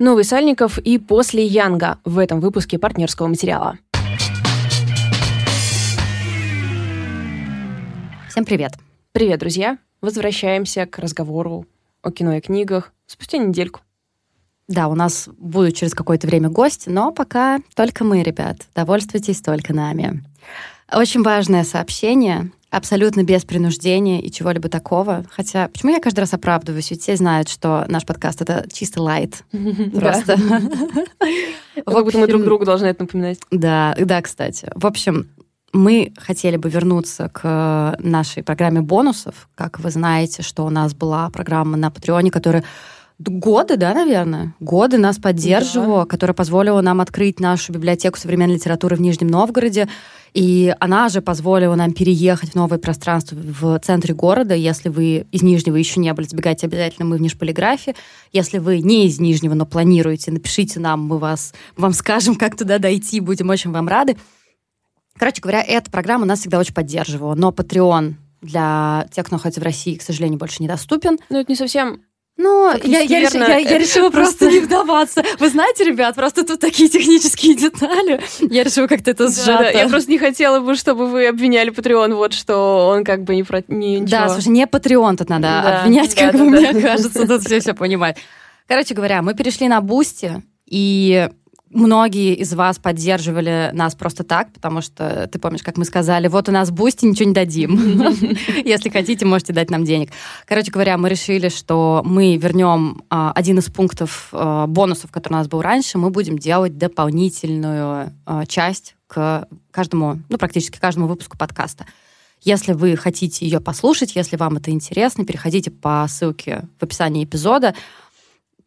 Новый Сальников и после Янга в этом выпуске партнерского материала. Всем привет. Привет, друзья. Возвращаемся к разговору о кино и книгах спустя недельку. Да, у нас будут через какое-то время гости, но пока только мы, ребят. Довольствуйтесь только нами. Очень важное сообщение, абсолютно без принуждения и чего-либо такого. Хотя, почему я каждый раз оправдываюсь? Ведь все знают, что наш подкаст — это чисто лайт. Просто. Как будто мы друг другу должны это напоминать. Да, да, кстати. В общем, мы хотели бы вернуться к нашей программе бонусов. Как вы знаете, что у нас была программа на Патреоне, которая годы, да, наверное, годы нас поддерживала, да. которая позволила нам открыть нашу библиотеку современной литературы в Нижнем Новгороде. И она же позволила нам переехать в новое пространство в центре города. Если вы из Нижнего еще не были, сбегайте обязательно, мы в Нижполиграфе. Если вы не из Нижнего, но планируете, напишите нам, мы вас, вам скажем, как туда дойти, будем очень вам рады. Короче говоря, эта программа нас всегда очень поддерживала, но Patreon для тех, кто находится в России, к сожалению, больше недоступен. Ну, это не совсем ну, я, я, реш, я, я решила просто не вдаваться. Вы знаете, ребят, просто тут такие технические детали. Я решила как-то это сжато. Да, я просто не хотела бы, чтобы вы обвиняли Patreon, вот что он как бы не про... Не, да, слушай, не Patreon тут надо да, обвинять, да, как да, бы да. мне кажется, тут все все понимать. Короче говоря, мы перешли на Boosty, и Многие из вас поддерживали нас просто так, потому что ты помнишь, как мы сказали, вот у нас Boosty, ничего не дадим. Если хотите, можете дать нам денег. Короче говоря, мы решили, что мы вернем а, один из пунктов а, бонусов, который у нас был раньше, мы будем делать дополнительную а, часть к каждому, ну, практически каждому выпуску подкаста. Если вы хотите ее послушать, если вам это интересно, переходите по ссылке в описании эпизода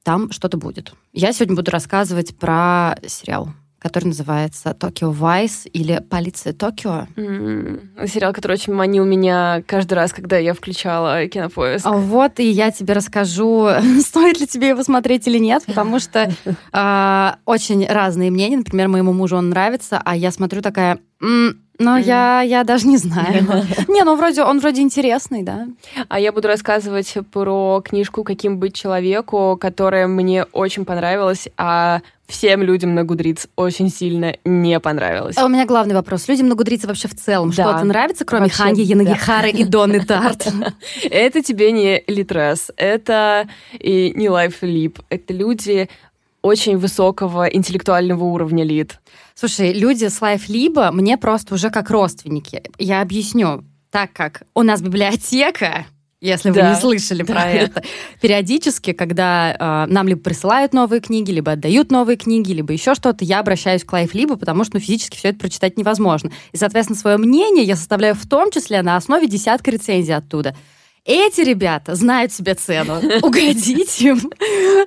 там что-то будет. Я сегодня буду рассказывать про сериал который называется «Токио Вайс» или «Полиция Токио». Mm-hmm. Сериал, который очень манил меня каждый раз, когда я включала кинопоиск. А вот, и я тебе расскажу, стоит ли тебе его смотреть или нет, потому что э, очень разные мнения. Например, моему мужу он нравится, а я смотрю такая... Mm. я, я даже не знаю. не, ну вроде он вроде интересный, да. А я буду рассказывать про книжку «Каким быть человеку», которая мне очень понравилась, а всем людям на Goodreads очень сильно не понравилась. А у меня главный вопрос. Людям на Goodreads вообще в целом да. что-то нравится, кроме вообще, Ханьи Янагихары да. и Донны Тарт? Это тебе не Литрес, это и не LiveLib. Это люди очень высокого интеллектуального уровня лид. Слушай, люди с LiveLib мне просто уже как родственники. Я объясню. Так как у нас библиотека, если да. вы не слышали про это. Периодически, когда э, нам либо присылают новые книги, либо отдают новые книги, либо еще что-то, я обращаюсь к либо, потому что ну, физически все это прочитать невозможно. И, соответственно, свое мнение я составляю в том числе на основе десятка рецензий оттуда. Эти ребята знают себе цену. Угодить им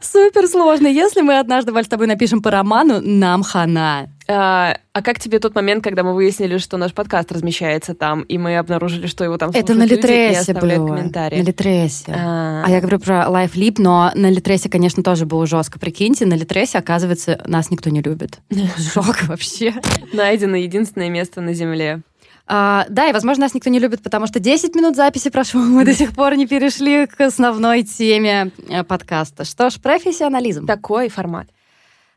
супер сложно. Если мы однажды, Валь, с тобой напишем по роману, нам хана. А, а как тебе тот момент, когда мы выяснили, что наш подкаст размещается там, и мы обнаружили, что его там Это на Литресе было. комментарии? На Литресе. А, а я говорю про Life Leap, но на Литресе, конечно, тоже было жестко. Прикиньте, на Литресе, оказывается, нас никто не любит. Шок вообще. Найдено единственное место на Земле. А, да, и, возможно, нас никто не любит, потому что 10 минут записи прошло, мы до сих пор не перешли к основной теме э, подкаста. Что ж, профессионализм. Такой формат.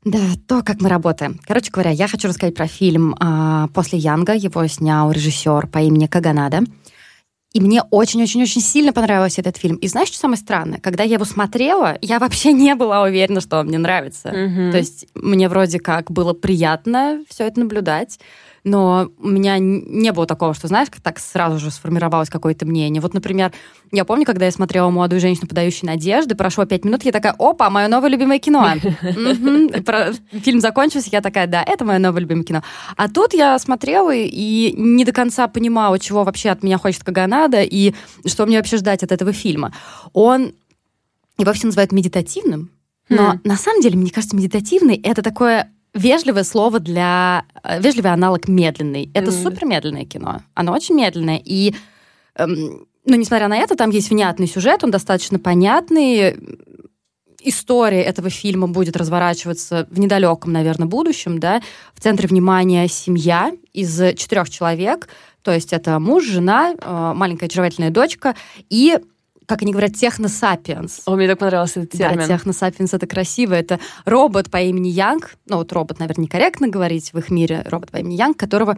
Да, то, как мы работаем. Короче говоря, я хочу рассказать про фильм а, «После Янга». Его снял режиссер по имени Каганада. И мне очень-очень-очень сильно понравился этот фильм. И знаешь, что самое странное? Когда я его смотрела, я вообще не была уверена, что он мне нравится. Mm-hmm. То есть мне вроде как было приятно все это наблюдать но у меня не было такого, что, знаешь, так сразу же сформировалось какое-то мнение. Вот, например, я помню, когда я смотрела «Молодую женщину, подающую надежды», прошло пять минут, я такая, опа, мое новое любимое кино. Фильм закончился, я такая, да, это мое новое любимое кино. А тут я смотрела и не до конца понимала, чего вообще от меня хочет Каганада и что мне вообще ждать от этого фильма. Он его все называют медитативным, но хм. на самом деле, мне кажется, медитативный — это такое вежливое слово для... Э, вежливый аналог медленный. Это mm. супер медленное кино. Оно очень медленное. И, эм, ну, несмотря на это, там есть внятный сюжет, он достаточно понятный. История этого фильма будет разворачиваться в недалеком, наверное, будущем, да. В центре внимания семья из четырех человек. То есть это муж, жена, э, маленькая очаровательная дочка и как они говорят, техносапиенс. О, мне так понравился этот термин. Да, техносапиенс — это красиво. Это робот по имени Янг, ну вот робот, наверное, некорректно говорить в их мире, робот по имени Янг, которого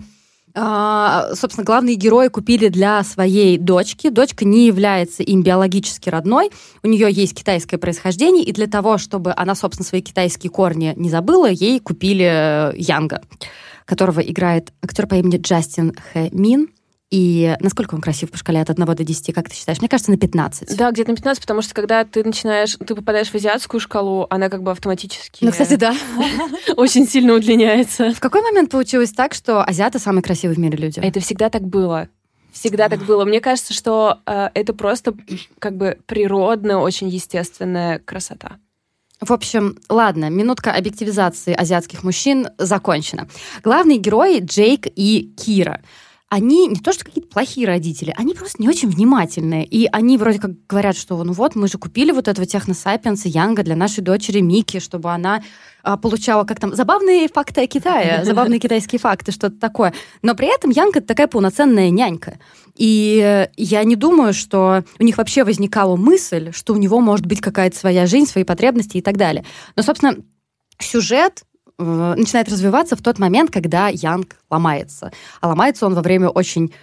а, собственно, главные герои купили для своей дочки. Дочка не является им биологически родной. У нее есть китайское происхождение, и для того, чтобы она, собственно, свои китайские корни не забыла, ей купили э, Янга, которого играет актер по имени Джастин Хэ Мин. И насколько он красив по шкале от 1 до 10, как ты считаешь? Мне кажется, на 15. Да, где-то на 15, потому что когда ты начинаешь, ты попадаешь в азиатскую шкалу, она как бы автоматически... Ну, кстати, да. Очень сильно удлиняется. В какой момент получилось так, что азиаты самые красивые в мире люди? Это всегда так было. Всегда так было. Мне кажется, что э, это просто как бы природная, очень естественная красота. В общем, ладно, минутка объективизации азиатских мужчин закончена. Главные герои Джейк и Кира они не то что какие-то плохие родители, они просто не очень внимательные. И они вроде как говорят, что ну вот, мы же купили вот этого техносапиенса Янга для нашей дочери Мики, чтобы она а, получала как там забавные факты о Китае, забавные китайские факты, что-то такое. Но при этом Янг это такая полноценная нянька. И я не думаю, что у них вообще возникала мысль, что у него может быть какая-то своя жизнь, свои потребности и так далее. Но, собственно, сюжет Э, начинает развиваться в тот момент, когда Янг ломается. А ломается он во время очень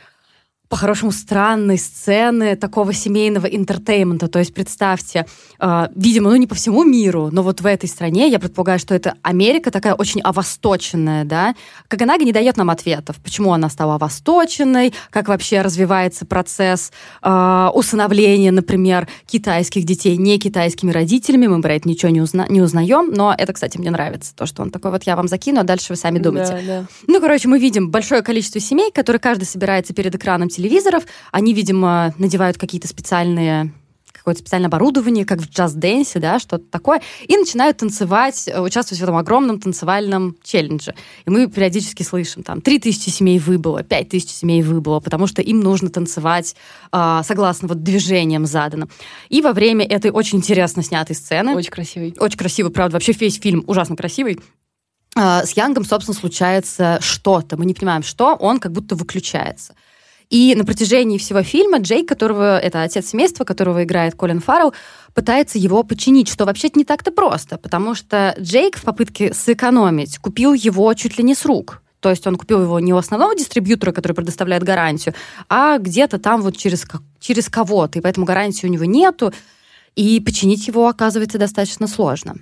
по-хорошему странной сцены такого семейного entertainment а. То есть представьте, э, видимо, ну не по всему миру, но вот в этой стране, я предполагаю, что это Америка такая очень овосточенная, да. Когонада не дает нам ответов, почему она стала овосточенной, как вообще развивается процесс э, усыновления, например, китайских детей не китайскими родителями. Мы про это ничего не, узна не узнаем, но это, кстати, мне нравится, то, что он такой, вот я вам закину, а дальше вы сами думаете. Да, да. Ну, короче, мы видим большое количество семей, которые каждый собирается перед экраном телевизоров. Они, видимо, надевают какие-то специальные какое-то специальное оборудование, как в джаз-дэнсе, да, что-то такое, и начинают танцевать, э, участвовать в этом огромном танцевальном челлендже. И мы периодически слышим, там, 3000 семей выбыло, 5000 семей выбыло, потому что им нужно танцевать э, согласно вот движениям заданным. И во время этой очень интересно снятой сцены... Очень красивый. Очень красивый, правда. Вообще весь фильм ужасно красивый. Э, с Янгом, собственно, случается что-то. Мы не понимаем, что. Он как будто выключается. И на протяжении всего фильма Джейк, которого это отец семейства, которого играет Колин Фаррелл, пытается его починить, что вообще-то не так-то просто, потому что Джейк в попытке сэкономить купил его чуть ли не с рук. То есть он купил его не у основного дистрибьютора, который предоставляет гарантию, а где-то там вот через, через кого-то, и поэтому гарантии у него нету, и починить его оказывается достаточно сложно.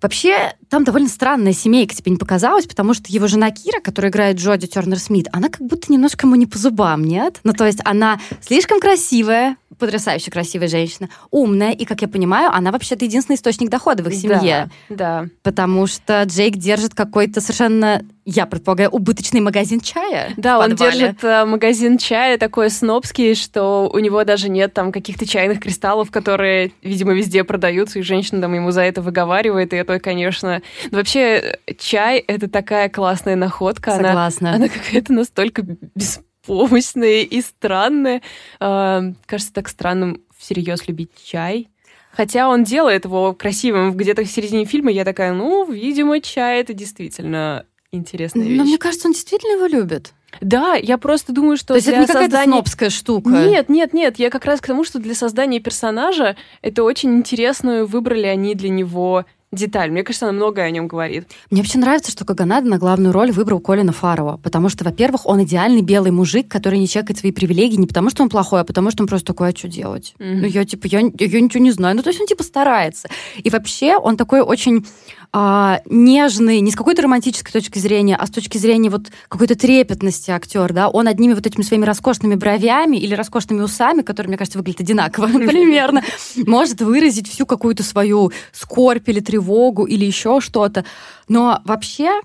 Вообще, там довольно странная семейка тебе не показалась, потому что его жена Кира, которая играет Джоди Тернер Смит, она как будто немножко ему не по зубам, нет? Ну, то есть она слишком красивая, потрясающе красивая женщина, умная, и, как я понимаю, она вообще-то единственный источник дохода в их семье. Да, да. Потому что Джейк держит какой-то совершенно, я предполагаю, убыточный магазин чая. Да, он держит э, магазин чая такой снобский, что у него даже нет там каких-то чайных кристаллов, которые, видимо, везде продаются, и женщина там ему за это выговаривает, и это, конечно... Ну, вообще, чай — это такая классная находка. Согласна. Она, она какая-то настолько беспомощная беспомощные и странные. Э, кажется, так странным всерьез любить чай. Хотя он делает его красивым. Где-то в середине фильма я такая, ну, видимо, чай это действительно интересная вещь. Но мне кажется, он действительно его любит. Да, я просто думаю, что То есть это не создания... какая-то снобская штука? Нет, нет, нет. Я как раз к тому, что для создания персонажа это очень интересную выбрали они для него деталь. Мне кажется, она многое о нем говорит. Мне вообще нравится, что Каганада на главную роль выбрал Колина Фарова, потому что, во-первых, он идеальный белый мужик, который не чекает свои привилегии не потому, что он плохой, а потому, что он просто такой, а что делать? Mm-hmm. Ну, я, типа, я, я ничего не знаю. Ну, то есть он, типа, старается. И вообще он такой очень а, нежный, не с какой-то романтической точки зрения, а с точки зрения вот какой-то трепетности актер, да, он одними вот этими своими роскошными бровями или роскошными усами, которые, мне кажется, выглядят одинаково примерно, может выразить всю какую-то свою скорбь или тревогу или еще что-то. Но вообще,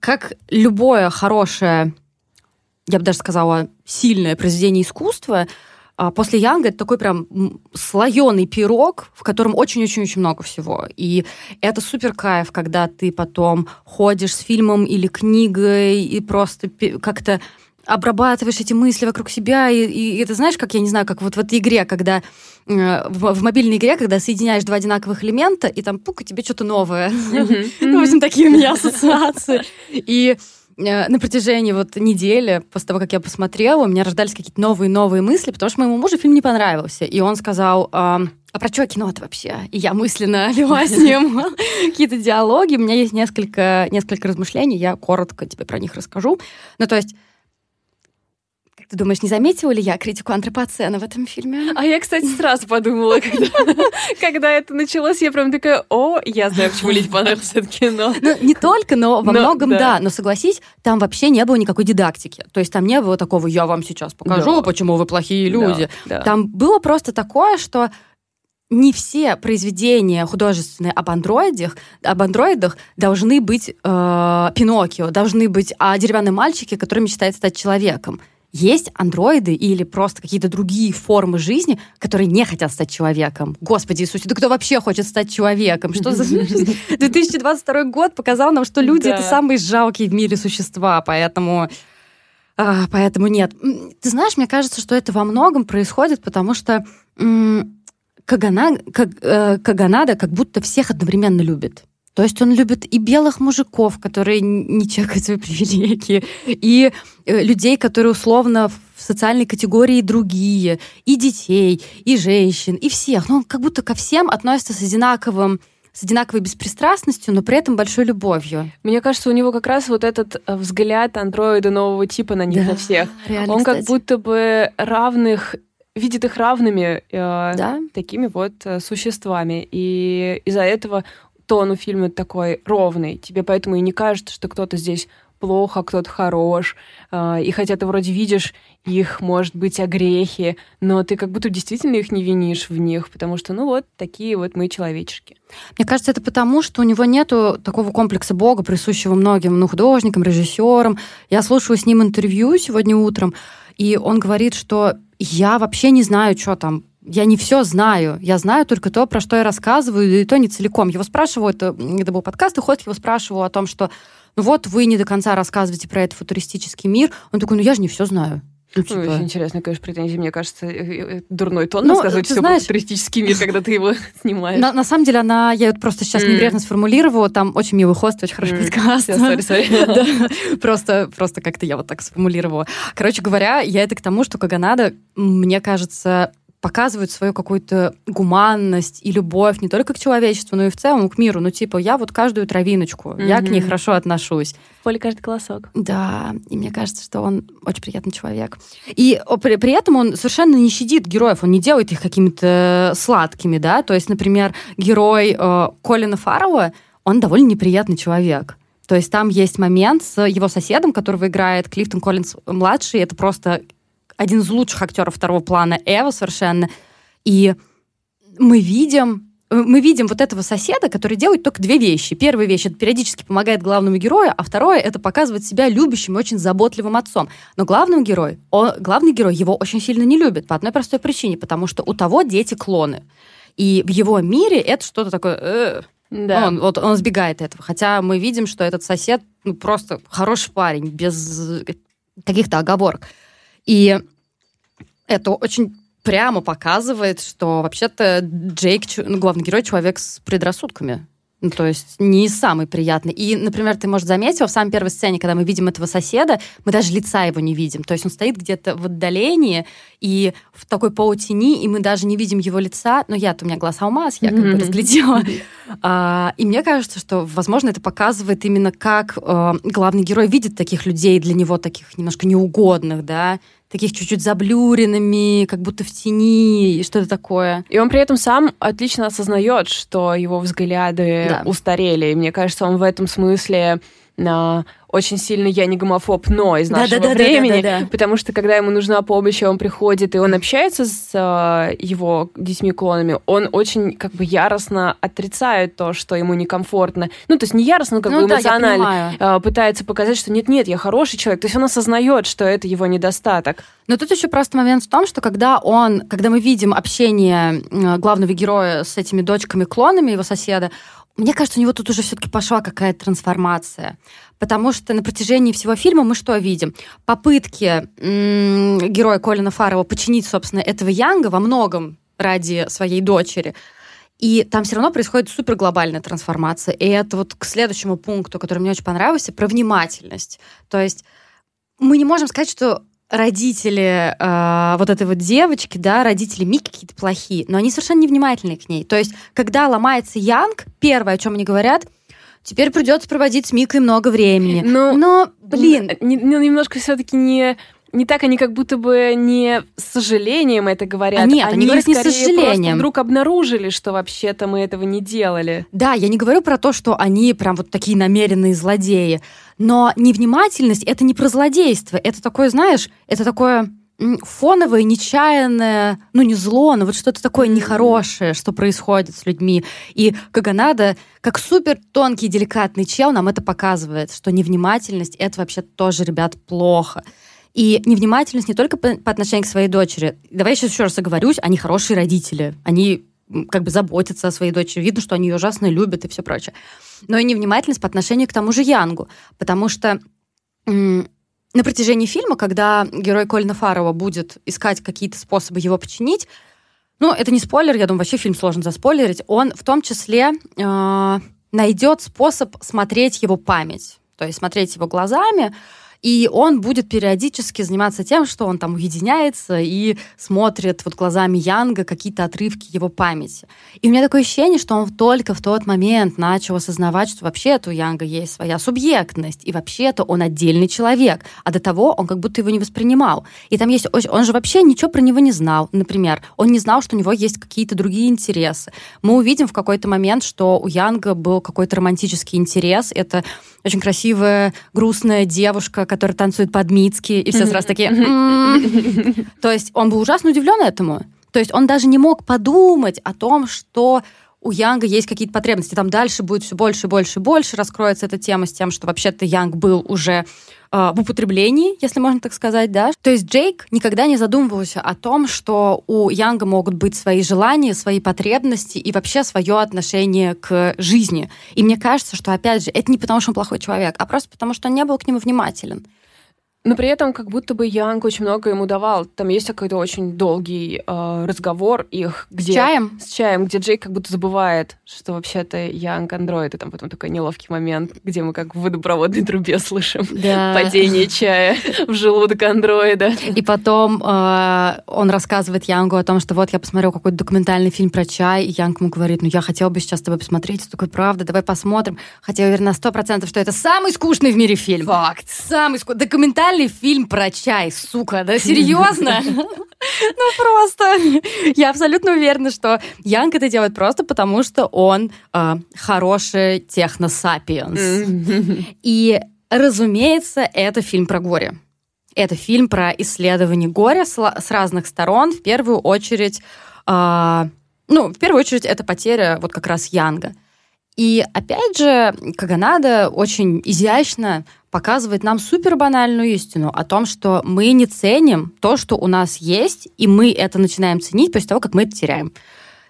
как любое хорошее, я бы даже сказала, сильное произведение искусства, после Янга это такой прям слоеный пирог, в котором очень-очень-очень много всего. И это супер кайф, когда ты потом ходишь с фильмом или книгой и просто как-то обрабатываешь эти мысли вокруг себя, и, и это знаешь, как, я не знаю, как вот в этой игре, когда э, в, в мобильной игре, когда соединяешь два одинаковых элемента, и там пук, и тебе что-то новое. Ну, в общем, такие у меня ассоциации. И на протяжении вот недели, после того, как я посмотрела, у меня рождались какие-то новые-новые мысли, потому что моему мужу фильм не понравился. И он сказал, а, про что кино это вообще? И я мысленно вела с ним какие-то диалоги. У меня есть несколько, несколько размышлений, я коротко тебе про них расскажу. Ну, то есть ты думаешь, не заметила ли я критику антропоцена в этом фильме? А я, кстати, сразу подумала, когда, это началось, я прям такая, о, я знаю, почему Лить понравилось это кино. Ну, не только, но во но, многом да. Но согласись, там вообще не было никакой дидактики. То есть там не было такого, я вам сейчас покажу, почему вы плохие люди. Там было просто такое, что не все произведения художественные об андроидах, об андроидах должны быть э, Пиноккио, должны быть о деревянном мальчике, который мечтает стать человеком. Есть андроиды или просто какие-то другие формы жизни, которые не хотят стать человеком. Господи Иисусе, да кто вообще хочет стать человеком? Что за 2022 год показал нам, что люди это самые жалкие в мире существа, поэтому а, поэтому нет. Ты знаешь, мне кажется, что это во многом происходит, потому что Кагана, как, э, Каганада как будто всех одновременно любит. То есть он любит и белых мужиков, которые не чекают свои привилегии, и э, людей, которые условно в социальной категории другие, и детей, и женщин, и всех. Но он как будто ко всем относится с одинаковым с одинаковой беспристрастностью, но при этом большой любовью. Мне кажется, у него как раз вот этот э, взгляд андроида нового типа на них, да, на всех. Реально, он кстати. как будто бы равных видит их равными э, да? такими вот э, существами. И из-за этого тон у фильма такой ровный. Тебе поэтому и не кажется, что кто-то здесь плохо, а кто-то хорош. И хотя ты вроде видишь их, может быть, огрехи, но ты как будто действительно их не винишь в них, потому что, ну вот, такие вот мы человечки. Мне кажется, это потому, что у него нету такого комплекса Бога, присущего многим ну, художникам, режиссерам. Я слушаю с ним интервью сегодня утром, и он говорит, что я вообще не знаю, что там я не все знаю. Я знаю только то, про что я рассказываю, и то не целиком. Его спрашивают, это, это был подкаст, и ход его спрашивал о том, что ну вот вы не до конца рассказываете про этот футуристический мир. Он такой, ну я же не все знаю. Ну, типа... Очень интересно, конечно, претензии. Мне кажется, э, э, э, дурной тон ну, рассказывать все знаешь, про туристический мир, когда ты его снимаешь. На, на самом деле, она, я вот просто сейчас mm. небрежно сформулировала, там очень милый хост, очень хороший mm. подкаст. Sorry, sorry. Просто, просто как-то я вот так сформулировала. Короче говоря, я это к тому, что Каганада, мне кажется, показывают свою какую-то гуманность и любовь не только к человечеству, но и в целом к миру. Ну, типа, я вот каждую травиночку, mm-hmm. я к ней хорошо отношусь. В поле каждый колосок. Да, и мне кажется, что он очень приятный человек. И при, при этом он совершенно не щадит героев, он не делает их какими-то сладкими, да. То есть, например, герой э, Колина Фаррелла, он довольно неприятный человек. То есть там есть момент с его соседом, которого играет Клифтон Коллинс младший. Это просто один из лучших актеров второго плана Эва совершенно. И мы видим мы видим вот этого соседа, который делает только две вещи. Первая вещь — это периодически помогает главному герою, а второе — это показывает себя любящим и очень заботливым отцом. Но главный герой, он, главный герой его очень сильно не любит по одной простой причине, потому что у того дети клоны. И в его мире это что-то такое... Э, да. Он, вот, он сбегает этого. Хотя мы видим, что этот сосед ну, просто хороший парень, без каких-то оговорок. И это очень прямо показывает, что вообще-то Джейк, ну, главный герой, человек с предрассудками. Ну, то есть не самый приятный. И, например, ты, может, заметила, в самой первой сцене, когда мы видим этого соседа, мы даже лица его не видим. То есть он стоит где-то в отдалении и в такой полутени, и мы даже не видим его лица. Но я-то у меня глаз алмаз, я как бы разглядела. А, и мне кажется, что, возможно, это показывает именно как э, главный герой видит таких людей, для него таких немножко неугодных, да, таких чуть-чуть заблюренными, как будто в тени и что-то такое. И он при этом сам отлично осознает, что его взгляды да. устарели. И мне кажется, он в этом смысле на очень сильно я не гомофоб, но из нашего да, да, времени, да, да, да, да. потому что когда ему нужна помощь, он приходит и он общается с э, его детьми-клонами, он очень как бы яростно отрицает то, что ему некомфортно. Ну, то есть не яростно, но как ну, бы эмоционально да, э, пытается показать, что нет-нет, я хороший человек. То есть он осознает, что это его недостаток. Но тут еще просто момент в том, что когда он, когда мы видим общение главного героя с этими дочками-клонами его соседа, мне кажется, у него тут уже все-таки пошла какая-то трансформация. Потому что на протяжении всего фильма мы что видим? Попытки героя Колина Фаррелла починить, собственно, этого Янга во многом ради своей дочери. И там все равно происходит супер глобальная трансформация. И это вот к следующему пункту, который мне очень понравился, про внимательность. То есть мы не можем сказать, что родители э, вот этой вот девочки, да, родители Мики какие-то плохие, но они совершенно невнимательны к ней. То есть, когда ломается Янг, первое, о чем они говорят, теперь придется проводить с Микой много времени. Ну, но, блин, не- не- немножко все-таки не не так они как будто бы не с сожалением это говорят. А нет, они говорят не с сожалением. вдруг обнаружили, что вообще-то мы этого не делали. Да, я не говорю про то, что они прям вот такие намеренные злодеи, но невнимательность — это не про злодейство, это такое, знаешь, это такое фоновое, нечаянное, ну не зло, но вот что-то такое нехорошее, что происходит с людьми. И Каганада, как супер тонкий, деликатный чел, нам это показывает, что невнимательность — это вообще тоже, ребят, плохо. И невнимательность не только по, по отношению к своей дочери. Давай я сейчас еще раз оговорюсь, они хорошие родители. Они как бы заботятся о своей дочери. Видно, что они ее ужасно любят и все прочее. Но и невнимательность по отношению к тому же Янгу. Потому что на протяжении фильма, когда герой Колина Фарова будет искать какие-то способы его починить, ну, это не спойлер, я думаю, вообще фильм сложно заспойлерить, он в том числе э, найдет способ смотреть его память, то есть смотреть его глазами, и он будет периодически заниматься тем, что он там уединяется и смотрит вот глазами Янга какие-то отрывки его памяти. И у меня такое ощущение, что он только в тот момент начал осознавать, что вообще-то у Янга есть своя субъектность, и вообще-то он отдельный человек, а до того он как будто его не воспринимал. И там есть... Он же вообще ничего про него не знал, например. Он не знал, что у него есть какие-то другие интересы. Мы увидим в какой-то момент, что у Янга был какой-то романтический интерес. Это очень красивая, грустная девушка, которая танцует под Мицки, и все сразу такие... «М». То есть он был ужасно удивлен этому. То есть он даже не мог подумать о том, что у Янга есть какие-то потребности. Там дальше будет все больше и больше и больше раскроется эта тема с тем, что вообще-то Янг был уже в употреблении, если можно так сказать, да. То есть Джейк никогда не задумывался о том, что у Янга могут быть свои желания, свои потребности и вообще свое отношение к жизни. И мне кажется, что, опять же, это не потому, что он плохой человек, а просто потому, что он не был к нему внимателен. Но при этом как будто бы Янг очень много ему давал. Там есть какой-то очень долгий э, разговор их, где... С чаем? С чаем, где Джейк как будто забывает, что вообще-то Янг андроид, и там потом такой неловкий момент, где мы как в водопроводной трубе слышим Да. падение чая в желудок андроида. И потом э, он рассказывает Янгу о том, что вот я посмотрел какой-то документальный фильм про чай, и Янг ему говорит, ну я хотел бы сейчас с тобой посмотреть, такой, правда, давай посмотрим. Хотя я уверена на сто процентов, что это самый скучный в мире фильм. Факт. Самый скучный. Документальный фильм про чай, сука, да серьезно? Ну просто. Я абсолютно уверена, что Янг это делает просто потому, что он э, хороший техносапиенс. И, разумеется, это фильм про горе. Это фильм про исследование горя с разных сторон. В первую очередь, а, ну, в первую очередь, это потеря вот как раз Янга. И опять же, Каганада очень изящно показывает нам супер банальную истину о том, что мы не ценим то, что у нас есть, и мы это начинаем ценить после того, как мы это теряем.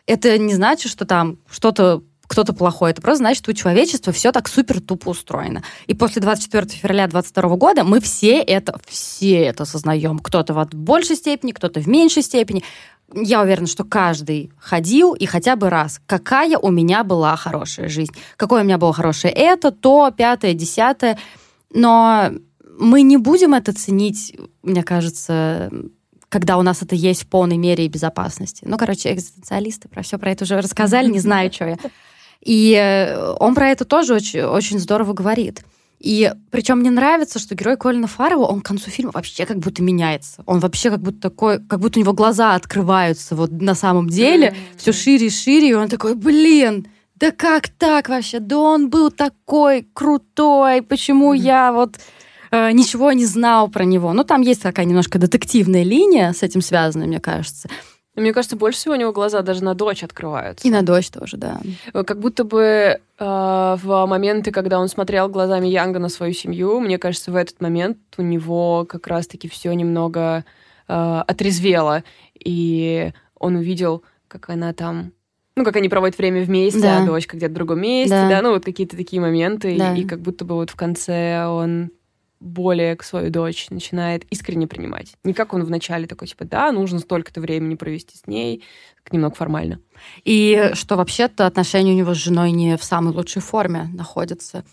Это не значит, что там что-то кто-то плохой. Это просто значит, что у человечества все так супер тупо устроено. И после 24 февраля 22 года мы все это, все это осознаем. Кто-то в большей степени, кто-то в меньшей степени. Я уверена, что каждый ходил и хотя бы раз, какая у меня была хорошая жизнь. Какое у меня было хорошее это, то, пятое, десятое. Но мы не будем это ценить, мне кажется, когда у нас это есть в полной мере и безопасности. Ну, короче, экзистенциалисты про все про это уже рассказали, не знаю, что я. И э, он про это тоже очень, очень здорово говорит. И причем мне нравится, что герой Колина Фаррелла, он к концу фильма вообще как будто меняется. Он вообще как будто такой, как будто у него глаза открываются вот на самом деле, все шире и шире, и он такой, блин, да как так вообще? Да он был такой крутой, почему я вот э, ничего не знал про него? Ну, там есть такая немножко детективная линия с этим связанная, мне кажется. Мне кажется, больше всего у него глаза даже на дочь открываются. И на дочь тоже, да. Как будто бы э, в моменты, когда он смотрел глазами Янга на свою семью, мне кажется, в этот момент у него как раз-таки все немного э, отрезвело. И он увидел, как она там ну, как они проводят время вместе, Да. а дочка где-то в другом месте, Да. да, ну, вот какие-то такие моменты, и- Да. и, как будто бы вот в конце он более к свою дочь начинает искренне принимать. Не как он вначале такой, типа, да, нужно столько-то времени провести с ней, как немного формально. И что вообще-то отношения у него с женой не в самой лучшей форме находятся.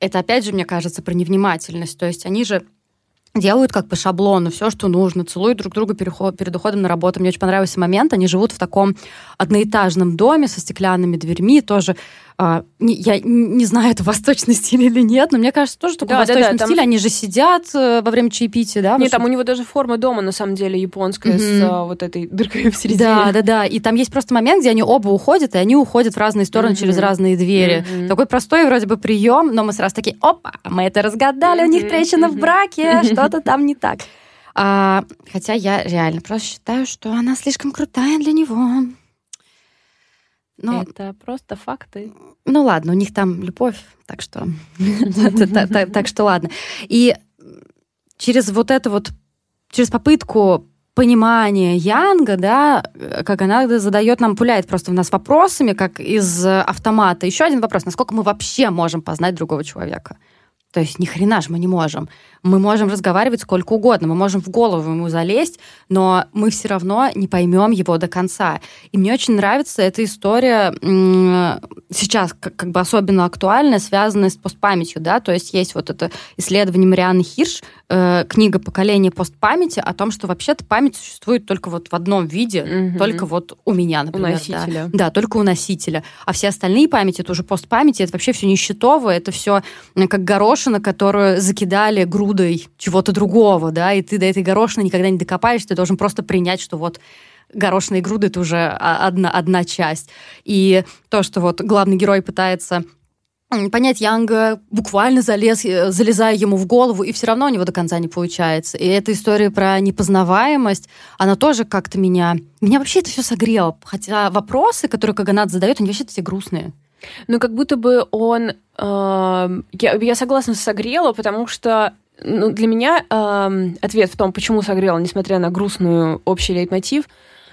Это, опять же, мне кажется, про невнимательность. То есть они же делают как по шаблону все, что нужно, целуют друг друга перед уходом на работу. Мне очень понравился момент. Они живут в таком одноэтажном доме со стеклянными дверьми, тоже а, не, я не знаю, это восточный стиль или нет, но мне кажется, тоже такой да, восточный да, да, стиль. Там... Они же сидят э, во время чаепития, да? Нет, там у него даже форма дома, на самом деле, японская, mm-hmm. с а, вот этой дыркой в середине. Да, да, да. И там есть просто момент, где они оба уходят, и они уходят в разные стороны mm-hmm. через разные двери. Mm-hmm. Такой простой вроде бы прием, но мы сразу такие, опа, мы это разгадали, mm-hmm. у них трещина mm-hmm. в браке, что-то там не так. А, хотя я реально просто считаю, что она слишком крутая для него. Но, это просто факты. Ну ладно, у них там любовь, так что так что ладно. И через вот это вот, через попытку понимания Янга, да, как она задает нам, пуляет просто в нас вопросами, как из автомата. Еще один вопрос. Насколько мы вообще можем познать другого человека? То есть ни хрена же мы не можем. Мы можем разговаривать сколько угодно, мы можем в голову ему залезть, но мы все равно не поймем его до конца. И мне очень нравится эта история сейчас как, как бы особенно актуальная, связанная с постпамятью, да, то есть есть вот это исследование Марианны Хирш, э, книга «Поколение постпамяти» о том, что вообще-то память существует только вот в одном виде, угу. только вот у меня, например. У носителя. Да. да, только у носителя. А все остальные памяти, это уже постпамяти, это вообще все нищетово, это все как горошина, которую закидали груд грудой чего-то другого, да, и ты до этой горошины никогда не докопаешься, ты должен просто принять, что вот горошины и груды — это уже одна, одна часть. И то, что вот главный герой пытается понять Янга, буквально залез, э, залезая ему в голову, и все равно у него до конца не получается. И эта история про непознаваемость, она тоже как-то меня... Меня вообще это все согрело. Хотя вопросы, которые Каганат задает, они вообще все грустные. Ну, как будто бы он... Э, я, я согласна Согрело, потому что ну, для меня э, ответ в том, почему согрел, несмотря на грустную общий лейтмотив,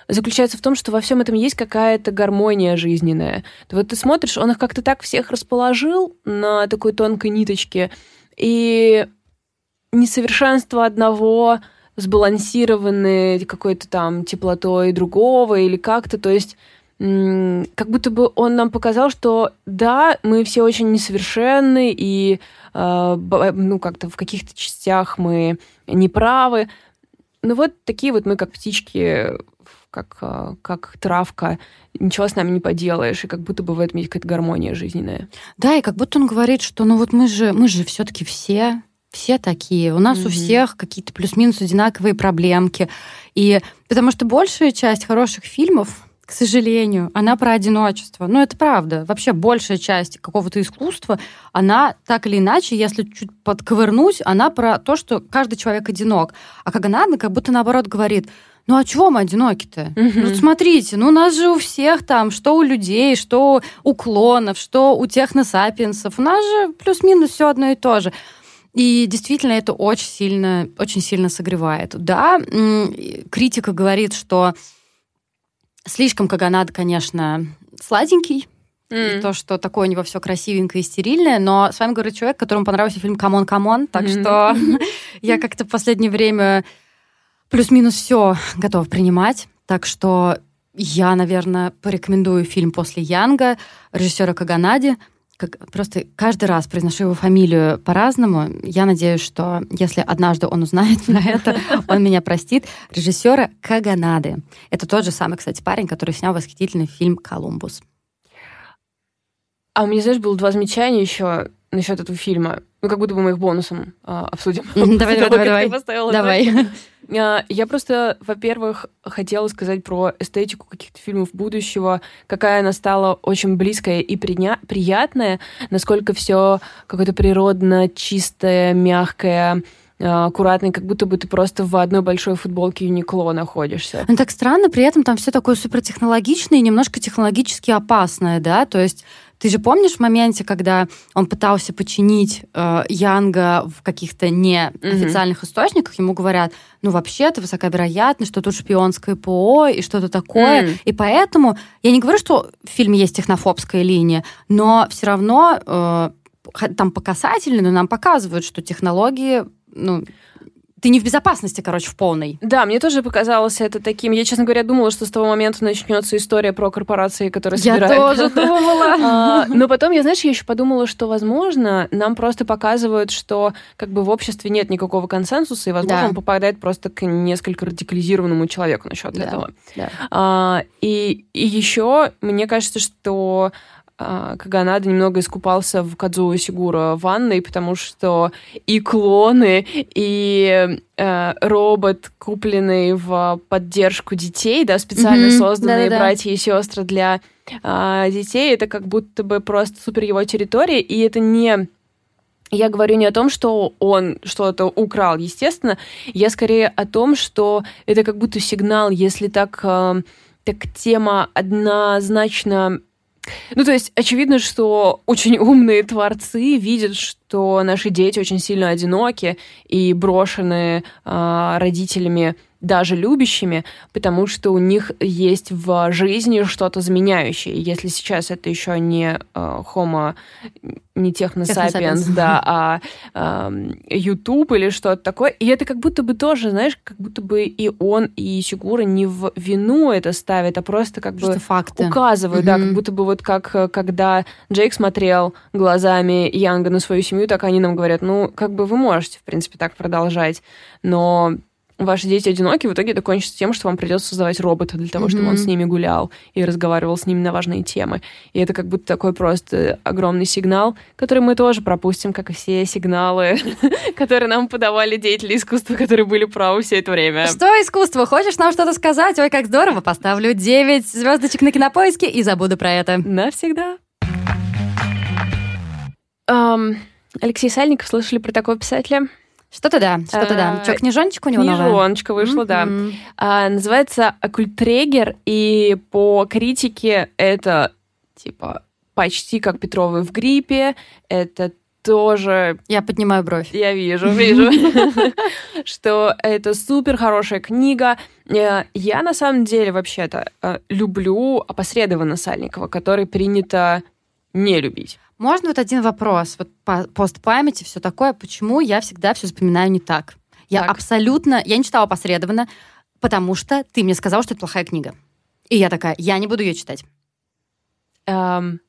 заключается в том, что во всем этом есть какая-то гармония жизненная. Вот ты смотришь, он их как-то так всех расположил на такой тонкой ниточке, и несовершенство одного сбалансированы какой-то там теплотой другого или как-то, то есть как будто бы он нам показал, что да, мы все очень несовершенны, и э, ну, как-то в каких-то частях мы неправы. Ну вот такие вот мы, как птички, как, э, как травка, ничего с нами не поделаешь, и как будто бы в этом есть какая-то гармония жизненная. Да, и как будто он говорит, что ну вот мы же, мы же все-таки все все такие. У нас mm-hmm. у всех какие-то плюс-минус одинаковые проблемки. И потому что большая часть хороших фильмов, к сожалению, она про одиночество. Ну, это правда. Вообще большая часть какого-то искусства, она так или иначе, если чуть подковырнуть, она про то, что каждый человек одинок. А Каганадзе как будто наоборот говорит, ну а чего мы одиноки-то? Угу. Ну смотрите, ну у нас же у всех там, что у людей, что у клонов, что у техносапиенсов, у нас же плюс-минус все одно и то же. И действительно это очень сильно, очень сильно согревает. Да, критика говорит, что Слишком Каганад, конечно, сладенький. Mm. И то, что такое у него все красивенькое и стерильное. Но с вами говорит человек, которому понравился фильм «C'mon C'mon». Так mm. что я как-то в последнее время плюс-минус все готов принимать. Так что я, наверное, порекомендую фильм «После Янга» режиссера Когонады как, просто каждый раз произношу его фамилию по-разному. Я надеюсь, что если однажды он узнает про это, он меня простит. Режиссера Каганады. Это тот же самый, кстати, парень, который снял восхитительный фильм «Колумбус». А у меня, знаешь, было два замечания еще насчет этого фильма. Ну, как будто бы мы их бонусом а, обсудим. Давай, давай, давай. Давай. А, я просто, во-первых, хотела сказать про эстетику каких-то фильмов будущего, какая она стала очень близкая и приня- приятная, насколько все какое-то природно чистое, мягкое, а, аккуратный, как будто бы ты просто в одной большой футболке Юникло находишься. Ну, так странно, при этом там все такое супертехнологичное и немножко технологически опасное, да, то есть ты же помнишь в моменте, когда он пытался починить э, Янга в каких-то неофициальных mm-hmm. источниках, ему говорят, ну вообще-то высокая вероятность, что тут шпионское ПО и что-то такое. Mm. И поэтому я не говорю, что в фильме есть технофобская линия, но все равно э, там по касательной, но нам показывают, что технологии ну, ты не в безопасности, короче, в полной. Да, мне тоже показалось это таким. Я, честно говоря, думала, что с того момента начнется история про корпорации, которые я собирают. Я тоже думала. А, но потом, я, знаешь, я еще подумала, что, возможно, нам просто показывают, что как бы в обществе нет никакого консенсуса, и, возможно, он попадает просто к несколько радикализированному человеку насчет этого. А, и, еще мне кажется, что Каганада немного искупался в Кадзуо Сигура ванной, потому что и клоны, и э, робот, купленный в поддержку детей, да, специально Мгм. созданные Да-да-да. братья и сестры для а, детей, это как будто бы просто супер его территория, и это не я говорю не о том, что он что-то украл, естественно, я скорее о том, что это как будто сигнал, если так, э, так тема однозначно... Ну, то есть, очевидно, что очень умные творцы видят, что наши дети очень сильно одиноки и брошены э, родителями даже любящими, потому что у них есть в жизни что-то заменяющее. Если сейчас это еще не э, homo, не техносапиенс, да, а эм, YouTube или что-то такое. И это как будто бы тоже, знаешь, как будто бы и он, и Сигура не в вину это ставят, а просто как бы Просто факты. указывают, да, Мгм. как будто бы вот как э, когда Джейк смотрел глазами Янга на свою семью, так они нам говорят, ну, как бы вы можете, в принципе, так продолжать, но ваши дети одиноки, в итоге это кончится тем, что вам придется создавать робота для того, чтобы он с ними гулял и разговаривал с ними на важные темы. И это как будто такой просто огромный сигнал, который мы тоже пропустим, как и все сигналы, которые нам подавали деятели искусства, которые были правы все это время. Что искусство? Хочешь нам что-то сказать? Ой, как здорово. Поставлю 9 звездочек на кинопоиске и забуду про это. Навсегда. Алексей Сальников, слышали про такого писателя? Что-то да, что-то да. А, Что, книжончик у него? Книжоночка вышла, да. А, называется «Оккультрегер», и по критике это, типа, почти как Петровы в гриппе, это тоже Я поднимаю бровь. я вижу, вижу, что это супер хорошая книга. Э, Я на самом деле вообще-то э, люблю опосредованно Сальникова, который принято не любить. Можно вот один вопрос? Вот по постпамяти, все такое. Почему я всегда все запоминаю не так? Я Так. абсолютно... Я не читала опосредованно, потому что ты мне сказал, что это плохая книга. И я такая, я не буду ее читать. Эм,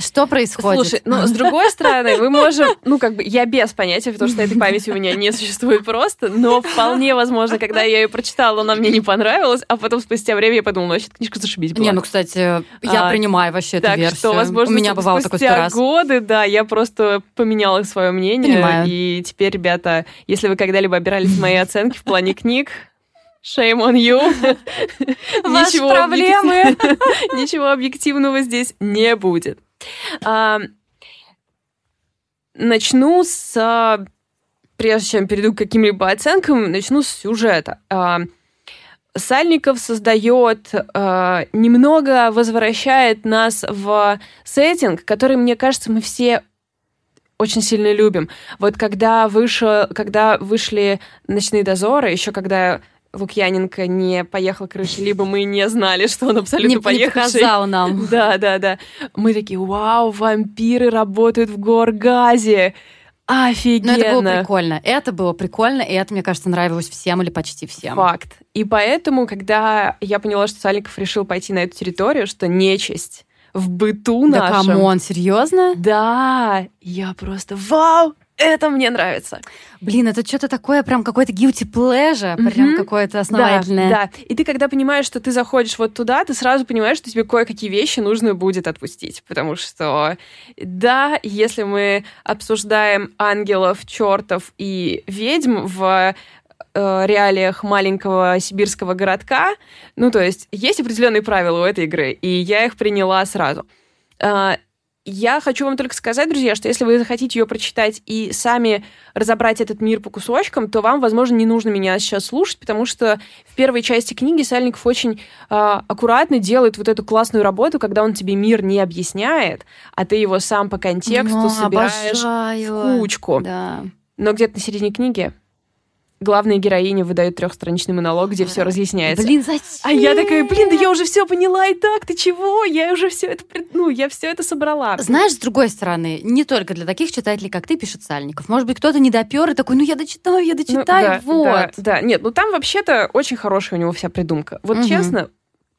Что происходит? Слушай, ну, с другой стороны, мы можем... Ну, как бы, я без понятия, потому что этой памяти у меня не существует просто, но вполне возможно, когда я ее прочитала, она мне не понравилась, а потом спустя время я подумала, вообще, книжка зашибись была. Не, ну, кстати, я А, принимаю вообще эту так версию. что, возможно, У меня бывало такое сто раз. годы, да, я просто поменяла свое мнение. Понимаю. И теперь, ребята, если вы когда-либо обирались мои оценки в плане книг, shame on you. Ваши Ничего проблемы. Ничего объективного здесь не будет. А, Начну с... а, Прежде чем перейду к каким-либо оценкам, начну с сюжета. А, Сальников создает, э, немного возвращает нас в сеттинг, который, мне кажется, мы все очень сильно любим. Вот когда, вышел, когда вышли «Ночные дозоры», еще когда Лукьяненко не поехал, короче, либо мы не знали, что он абсолютно Не, не поехавший. показал нам. Да, да, да. Мы такие, вау, вампиры работают в Горгазе. Офигенно. Но это было прикольно. Это было прикольно, и это, мне кажется, нравилось всем или почти всем. Факт. И поэтому, когда я поняла, что Сальников решил пойти на эту территорию, что нечисть в быту Да нашем... come on, серьезно? Да, я просто, вау, это мне нравится. Блин, это что-то такое, прям какой-то guilty pleasure, прям Мгм. какое-то основательное. Да, да. И ты, когда понимаешь, что ты заходишь вот туда, ты сразу понимаешь, что тебе кое-какие вещи нужно будет отпустить. Потому что, да, если мы обсуждаем ангелов, чертов и ведьм в э, реалиях маленького сибирского городка, ну, то есть есть определенные правила у этой игры, и я их приняла сразу. А, Я хочу вам только сказать, друзья, что если вы захотите ее прочитать и сами разобрать этот мир по кусочкам, то вам, возможно, не нужно меня сейчас слушать, потому что в первой части книги Сальников очень э, аккуратно делает вот эту классную работу, когда он тебе мир не объясняет, а ты его сам по контексту Ну, собираешь обожаю. в кучку. Да. Но где-то на середине книги главная героиня выдает трехстраничный монолог, где все разъясняется. Блин, зачем? А я такая, блин, да я уже все поняла и так, ты чего? Я уже все это, ну, я все это собрала. Знаешь, с другой стороны, не только для таких читателей, как ты, пишет Сальников. Может быть, кто-то не допер и такой, ну я дочитаю, я дочитаю, ну, да, вот. Да, да, нет, ну там вообще-то очень хорошая у него вся придумка. Вот угу. честно,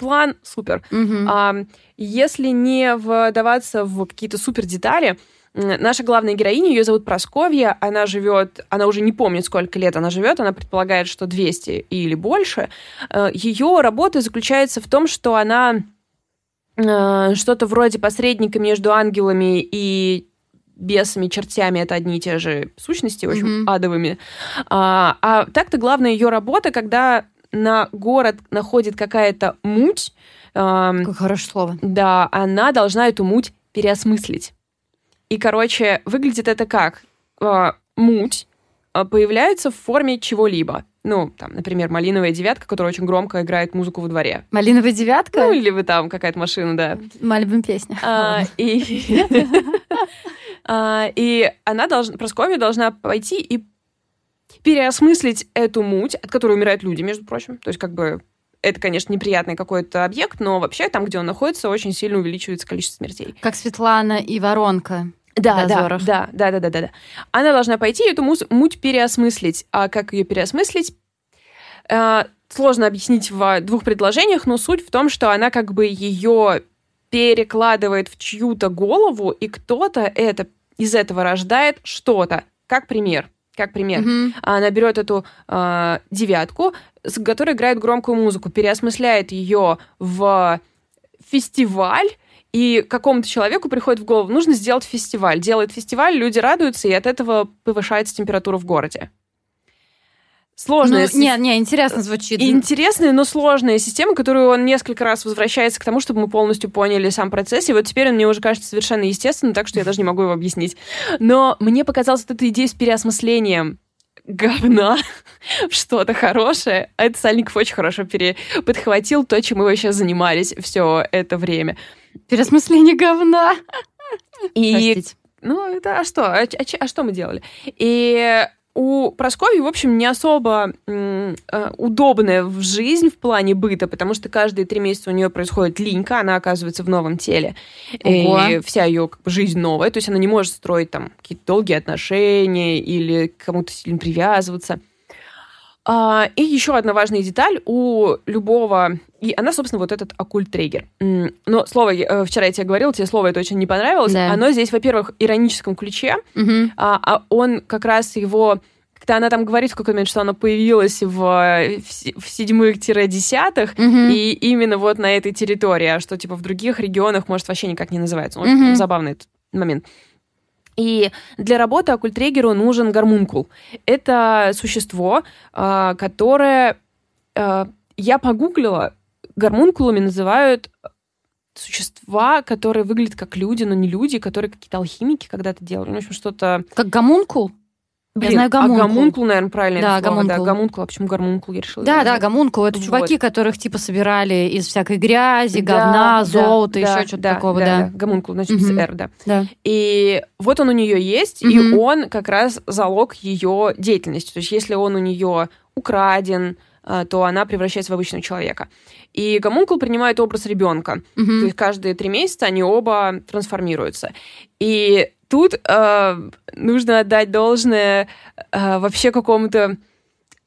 план супер. Угу. А, если не вдаваться в какие-то супер детали, Наша главная героиня, ее зовут Просковья, она живет, она уже не помнит, сколько лет она живет, она предполагает, что 200 или больше. Э, ее работа заключается в том, что она э, что-то вроде посредника между ангелами и бесами, чертями это одни и те же сущности, в общем, mm-hmm. адовыми. А, а так-то главная ее работа, когда на город находит какая-то муть. Э, как хорошее слово. Да, она должна эту муть переосмыслить. И, короче, выглядит это как? Э, муть а, появляется в форме чего-либо. Ну, там, например, малиновая девятка, которая очень громко играет музыку во дворе. Малиновая девятка? Ну, или вы там какая-то машина, да. Малибым песня. А, и... а, и она должна, Прасковья должна пойти и переосмыслить эту муть, от которой умирают люди, между прочим. То есть, как бы, это, конечно, неприятный какой-то объект, но вообще там, где он находится, очень сильно увеличивается количество смертей. Как Светлана и Воронка. Да, да, да, да, да, да, да, да. Она должна пойти эту муть переосмыслить. А как ее переосмыслить? Э, сложно объяснить в двух предложениях, но суть в том, что она как бы ее перекладывает в чью-то голову, и кто-то это из этого рождает что-то. Как пример. Как пример. Mm-hmm. Она берет эту э, девятку, с которой играет громкую музыку, переосмысляет ее в фестиваль, и какому-то человеку приходит в голову, нужно сделать фестиваль. Делает фестиваль, люди радуются, и от этого повышается температура в городе. Сложная. Ну, не, не, интересно звучит. Интересная, но сложная система, которую он несколько раз возвращается к тому, чтобы мы полностью поняли сам процесс. И вот теперь он мне уже кажется совершенно естественным, так что я даже не могу его объяснить. Но мне показалась вот эта идея с переосмыслением говна в что-то хорошее. А это Сальников очень хорошо пере... подхватил то, чем мы вообще занимались все это время. Переосмысление говна. И, Простите. ну, это, а что? А, а, а что мы делали? И у Прасковьи, в общем, не особо м, э, удобная в жизнь в плане быта, потому что каждые три месяца у нее происходит линька, она оказывается в новом теле. Ого. И вся ее как бы, жизнь новая, то есть она не может строить там какие-то долгие отношения или к кому-то сильно привязываться. А, и еще одна важная деталь у любого... И она, собственно, вот этот оккульт-триггер. Но слово, э, вчера я тебе говорила, тебе слово это очень не понравилось. Да. Оно здесь, во-первых, ироническом ключе, угу. а, а он как раз его когда она там говорит в какой-то момент, что она появилась в, в седьмых-десятых, угу. и именно вот на этой территории, а что типа в других регионах может вообще никак не называется. Очень угу. забавный этот момент. И для работы оккультрегеру нужен гармункул. Это существо, а, которое а, я погуглила, гармункулами называют существа, которые выглядят как люди, но не люди, которые какие-то алхимики когда-то делали. В общем, что-то... Как гомункул? Блин, я знаю гомункул. А гомункул, наверное, правильно да, слово. Гомункул. Да, гомункул. А почему гомункул я решила? Да, да, гомункул. Это вот. чуваки, которых типа собирали из всякой грязи, да, говна, да, золота, да, еще что-то да, такого, да. да. да. Гомункул, значит, угу. R, да. да. И вот он у нее есть, угу. и он как раз залог ее деятельности. То есть если он у нее украден, э, то она превращается в обычного человека. И гомункул принимает образ ребенка. Угу. То есть каждые три месяца они оба трансформируются. И тут э, нужно отдать должное э, вообще какому-то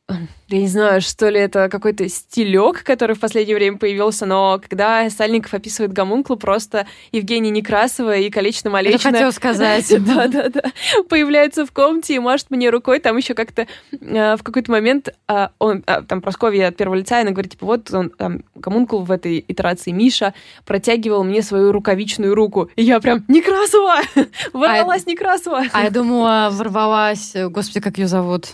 я не знаю, что ли это какой-то стилек, который в последнее время появился, но когда Сальников описывает гомункул, просто Евгения Некрасова и Колечно Малечина... Это хотел сказать. Да-да-да. Появляются в комнате и машет мне рукой. Там еще как-то э, в какой-то момент э, он, э, там Просковья от первого лица, она говорит, типа, вот он, там, гомункул в этой итерации Миша протягивал мне свою рукавичную руку. И я прям, Некрасова! Ворвалась Некрасова! А я думала, ворвалась, господи, как ее зовут?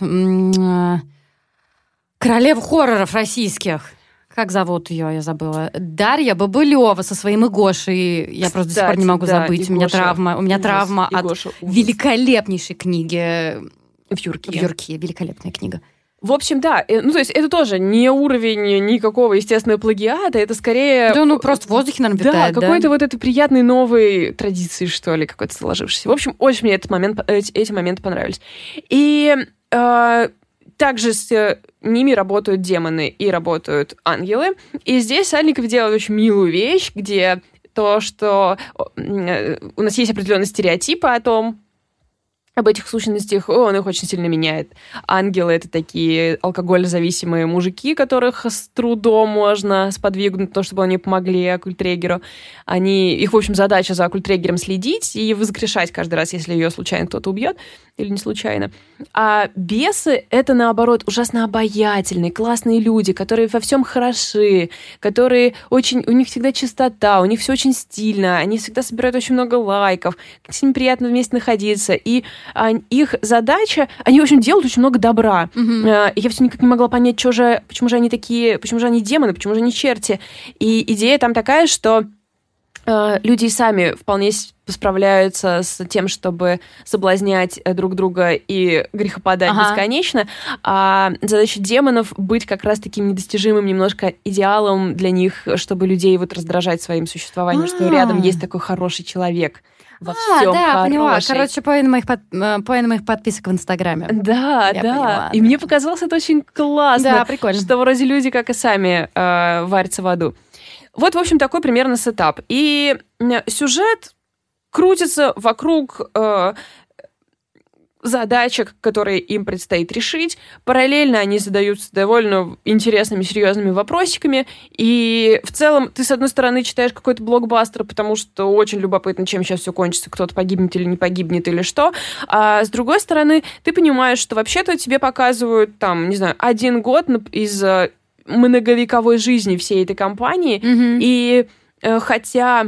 Королева хорроров российских. Как зовут ее, я забыла. Дарья Бабылева со своим Игошей. Я Кстати, просто до сих пор не могу да, забыть. Игоша, у меня травма. У меня ужас, травма Игоша, от ужас. великолепнейшей книги в Юрке. В Юрке. Великолепная книга. В общем, да, э, ну то есть это тоже не уровень никакого естественного плагиата, это скорее... Да, ну просто в воздухе, наверное, витает, да? какой-то вот этой приятной новой традиции, что ли, какой-то сложившейся. В общем, очень мне этот момент, эти, эти моменты понравились. И э, также с ними работают демоны и работают ангелы. И здесь Сальников делает очень милую вещь, где то, что у нас есть определенные стереотипы о том, об этих сущностях, он их очень сильно меняет. Ангелы — это такие алкоголь-зависимые мужики, которых с трудом можно сподвигнуть, то, чтобы они помогли оккультрегеру. Они, их, в общем, задача за оккультрегером следить и воскрешать каждый раз, если ее случайно кто-то убьет или не случайно. А бесы — это, наоборот, ужасно обаятельные, классные люди, которые во всем хороши, которые очень... У них всегда чистота, у них все очень стильно, они всегда собирают очень много лайков, с ними приятно вместе находиться. И а, их задача... Они, в общем, делают очень много добра. Угу. Я все никак не могла понять, что же, почему же они такие... Почему же они демоны, почему же они черти. И идея там такая, что Э, люди сами вполне справляются с тем, чтобы соблазнять э, друг друга и грехопадать ага. бесконечно, а задача демонов быть как раз таким недостижимым немножко идеалом для них, чтобы людей вот раздражать своим существованием, А-а-а. что рядом а. есть такой хороший человек во а, всем да, хороший. поняла. Короче, половина моих, под, э, половина моих подписок в Инстаграме. Да, Я да. Поняла, и да. мне показалось это очень классно. Да, прикольно. Что вроде люди, как и сами, э, варятся в аду. Вот, в общем, такой примерно сетап. И сюжет крутится вокруг э, задачек, которые им предстоит решить. Параллельно они задаются довольно интересными, серьезными вопросиками. И в целом ты, с одной стороны, читаешь какой-то блокбастер, потому что очень любопытно, чем сейчас все кончится, кто-то погибнет или не погибнет, или что. А с другой стороны, ты понимаешь, что вообще-то тебе показывают, там, не знаю, один год из многовековой жизни всей этой компании. Mm-hmm. И э, хотя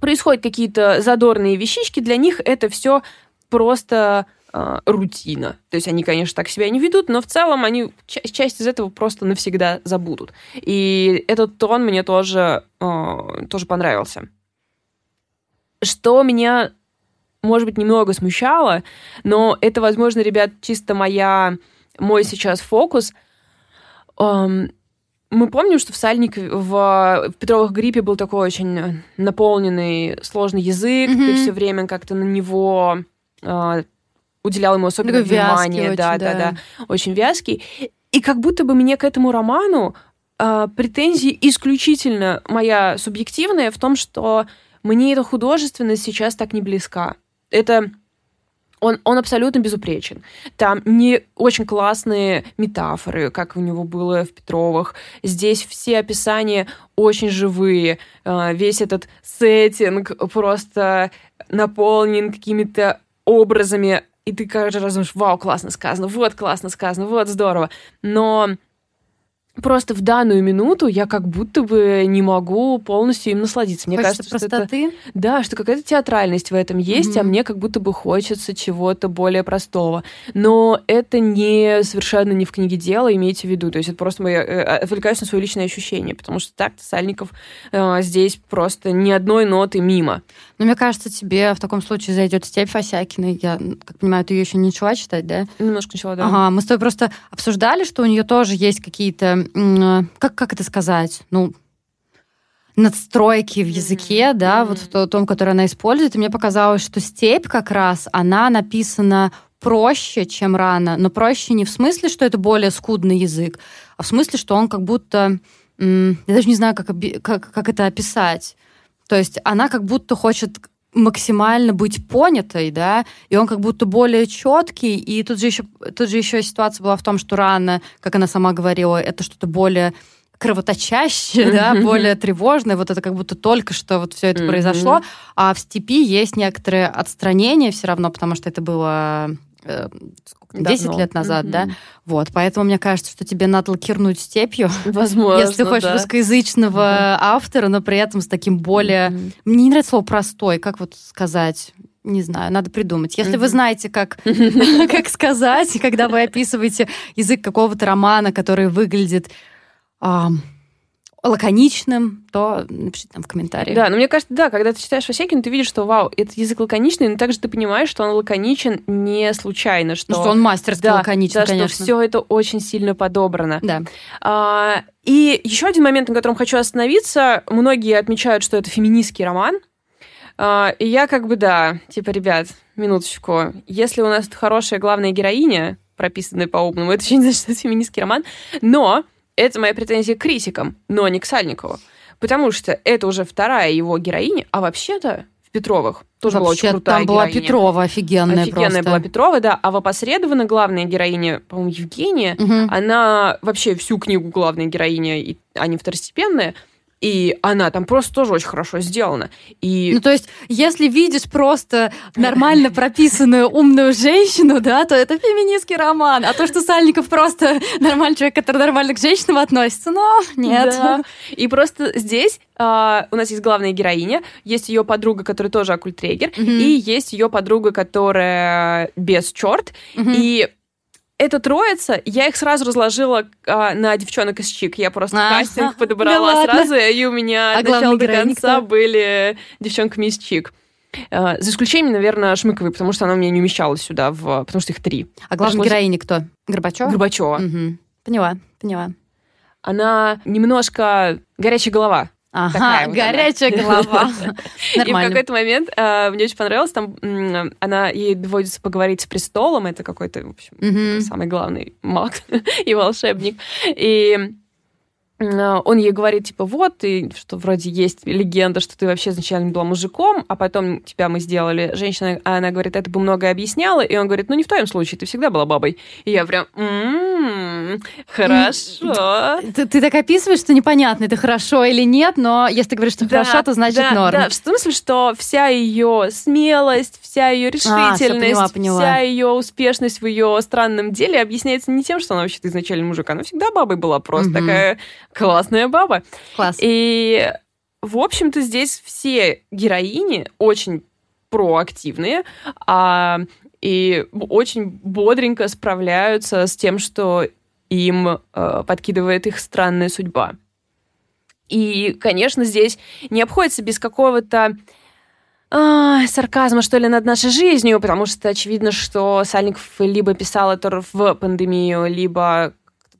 происходят какие-то задорные вещички, для них это все просто э, рутина. То есть они, конечно, так себя не ведут, но в целом они часть, часть из этого просто навсегда забудут. И этот тон мне тоже, э, тоже понравился. Что меня, может быть, немного смущало, но это, возможно, ребят, чисто моя, мой сейчас фокус — мы помним, что в Сальнике, в, в Петровых гриппе был такой очень наполненный, сложный язык, mm-hmm. ты все время как-то на него э, уделял ему особенное Такой внимание. Очень, да, да, да, да. Очень вязкий. И как будто бы мне к этому роману э, претензии исключительно моя субъективная в том, что мне эта художественность сейчас так не близка. Это он, он абсолютно безупречен. Там не очень классные метафоры, как у него было в Петровых. Здесь все описания очень живые. А, весь этот сеттинг просто наполнен какими-то образами, и ты каждый раз думаешь, вау, классно сказано, вот классно сказано, вот здорово. Но просто в данную минуту я как будто бы не могу полностью им насладиться. Мне хочется кажется, простоты? что это, да, что какая-то театральность в этом есть, mm-hmm. а мне как будто бы хочется чего-то более простого. Но это не совершенно не в книге дело, имейте в виду. То есть это просто я э, отвлекаюсь на свое личное ощущение, потому что так Сальников э, здесь просто ни одной ноты мимо. Но мне кажется, тебе в таком случае зайдет степь Фасякиной. Я, как понимаю, ты ее еще не начала читать, да? Немножко начала, да. Ага, мы с тобой просто обсуждали, что у нее тоже есть какие-то как, как это сказать, ну, надстройки в языке, mm-hmm. да, mm-hmm. вот в том, который она использует. И мне показалось, что степь как раз, она написана проще, чем рано, но проще не в смысле, что это более скудный язык, а в смысле, что он как будто... Я даже не знаю, как, как, как это описать. То есть она как будто хочет максимально быть понятой, да, и он как будто более четкий, и тут же еще, тут же еще ситуация была в том, что рано, как она сама говорила, это что-то более кровоточащее, да, более тревожное, вот это как будто только что вот все это произошло, а в степи есть некоторое отстранение все равно, потому что это было 10 Давно. лет назад, mm-hmm. да? Вот, поэтому мне кажется, что тебе надо лакирнуть степью. Возможно, Если хочешь да. русскоязычного mm-hmm. автора, но при этом с таким более... Mm-hmm. Мне не нравится слово «простой», как вот сказать? Не знаю, надо придумать. Если mm-hmm. вы знаете, как, как сказать, когда вы описываете язык какого-то романа, который выглядит лаконичным, то напишите там в комментариях. Да, но мне кажется, да, когда ты читаешь Васекин, ты видишь, что, вау, этот язык лаконичный, но также ты понимаешь, что он лаконичен не случайно, что... Ну, что он мастерски да, лаконичен, да, конечно. что все это очень сильно подобрано. Да. А, и еще один момент, на котором хочу остановиться. Многие отмечают, что это феминистский роман. А, и я как бы, да, типа, ребят, минуточку. Если у нас хорошая главная героиня, прописанный по-умному. Это не значит, что это феминистский роман. Но это моя претензия к критикам, но не к Сальникову. Потому что это уже вторая его героиня, а вообще-то в Петровых тоже была очень крутая там была героиня. Петрова офигенная Офигенная просто. была Петрова, да. А в опосредованно главная героиня, по-моему, Евгения, Мгм. она вообще всю книгу главная героиня, и они второстепенные. И она там просто тоже очень хорошо сделана. И Ну, то есть, если видишь просто нормально прописанную умную женщину, да, то это феминистский роман. А то, что Сальников просто нормальный человек, который нормально к женщинам относится, ну, нет. Да. И просто здесь а, у нас есть главная героиня, есть ее подруга, которая тоже оккультрегер, Мгм. и есть ее подруга, которая без черт. Мгм. И эта троица, я их сразу разложила а, на девчонок из Чик. Я просто А, кастинг да подобрала ладно? сразу, и у меня А от начала до конца кто? были девчонками из Чик. А, за исключением, наверное, Шмыковой, потому что она у меня не умещалась сюда, в, потому что их три. А главная Пришлось- героиня кто? Горбачева? Горбачева. Мгм. Поняла, поняла. Она немножко горячая голова. Ага, Такая вот горячая она. голова. И в какой-то момент э, мне очень понравилось, там она ей доводится поговорить с престолом, это какой-то, в общем, самый главный маг и волшебник. И он ей говорит, типа, вот, и что вроде есть легенда, что ты вообще изначально была мужиком, а потом тебя мы сделали женщиной. А она говорит, это бы многое объясняло. И он говорит, ну, не в твоем случае, ты всегда была бабой. И я прям, «М, хорошо. Ты, ты так описываешь, что непонятно, это хорошо или нет, но если ты говоришь, что Да, хорошо, то значит да, норм. Да, в смысле, что вся ее смелость, вся ее решительность, всё, поняла, поняла. вся ее успешность в ее странном деле объясняется не тем, что она вообще-то изначально мужик, она всегда бабой была, просто такая классная баба. Класс. И, в общем-то, здесь все героини очень проактивные, а, и очень бодренько справляются с тем, что им э, подкидывает их странная судьба. И, конечно, здесь не обходится без какого-то а, сарказма, что ли, над нашей жизнью, потому что очевидно, что Сальников либо писал это в пандемию, либо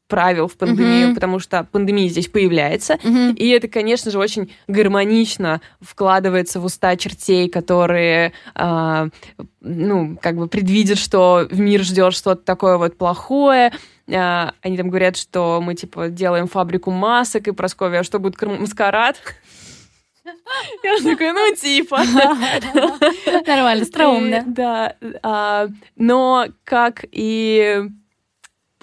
правил в пандемию, Мгм. потому что пандемия здесь появляется. Мгм. И это, конечно же, очень гармонично вкладывается в уста чертей, которые, а, ну, как бы предвидят, что в мир ждет что-то такое вот плохое. А, они там говорят, что мы, типа, делаем фабрику масок, и Прасковья, а что будет маскарад? Я такая, ну, типа. Нормально, остроумно. Да, а, но как и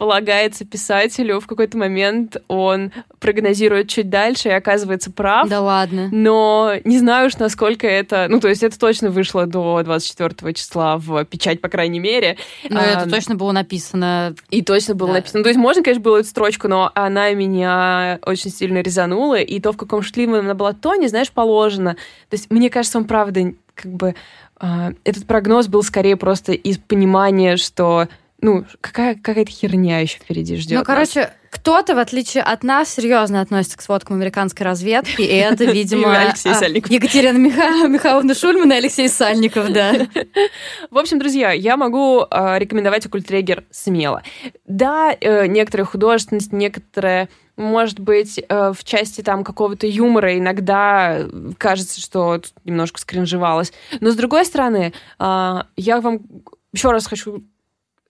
полагается писателю, в какой-то момент он прогнозирует чуть дальше и оказывается прав. Да ладно. Но не знаю уж, насколько это... Ну, то есть это точно вышло до 24 числа в печать, по крайней мере. Но А, это точно было написано. И точно было Да. написано. То есть можно, конечно, было эту строчку, но она меня очень сильно резанула. И то, в каком шутливом она была тоне, знаешь, положено. То есть мне кажется, он правда как бы... а, этот прогноз был скорее просто из понимания, что ну, какая, какая-то херня еще впереди ждет. Ну, короче, кто-то, в отличие от нас, серьезно относится к сводкам американской разведки, и это, видимо, Алексей а, Сальников. Екатерина Миха- Михайловна Шульман и Алексей Сальников, да. В общем, друзья, я могу э, рекомендовать оккультрегер смело. Да, э, некоторая художественность, некоторая может быть, э, в части там какого-то юмора иногда кажется, что немножко скринжевалось. Но с другой стороны, э, я вам еще раз хочу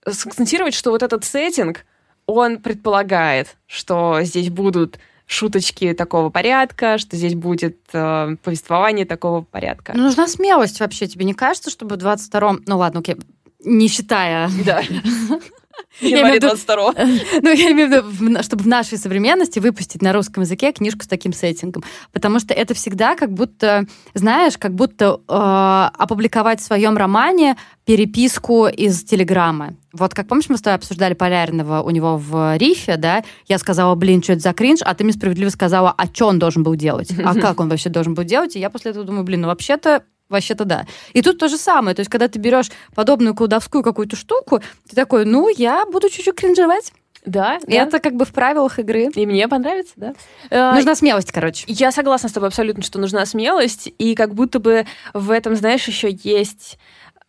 сакцентировать, что вот этот сеттинг, он предполагает, что здесь будут шуточки такого порядка, что здесь будет э, повествование такого порядка. Ну, нужна смелость вообще, тебе не кажется, чтобы в 22-м... Ну, ладно, окей, не считая... Да. Я Январь имею в виду- 22 Ну, я имею в виду, чтобы в нашей современности выпустить на русском языке книжку с таким сеттингом. Потому что это всегда как будто, знаешь, как будто э, опубликовать в своем романе переписку из Телеграма. Вот как помнишь, мы с тобой обсуждали Полярного у него в рифе, да? Я сказала, блин, что это за кринж, а ты мне справедливо сказала, а что он должен был делать? А как он вообще должен был делать? И я после этого думаю, блин, ну вообще-то Вообще-то да. И тут то же самое. То есть, когда ты берешь подобную колдовскую какую-то штуку, ты такой, ну, я буду чуть-чуть кринжевать. Да, И это как бы в правилах игры. И мне понравится, да. Э, Нужна смелость, короче. Я согласна с тобой абсолютно, что нужна смелость, и как будто бы в этом, знаешь, еще есть...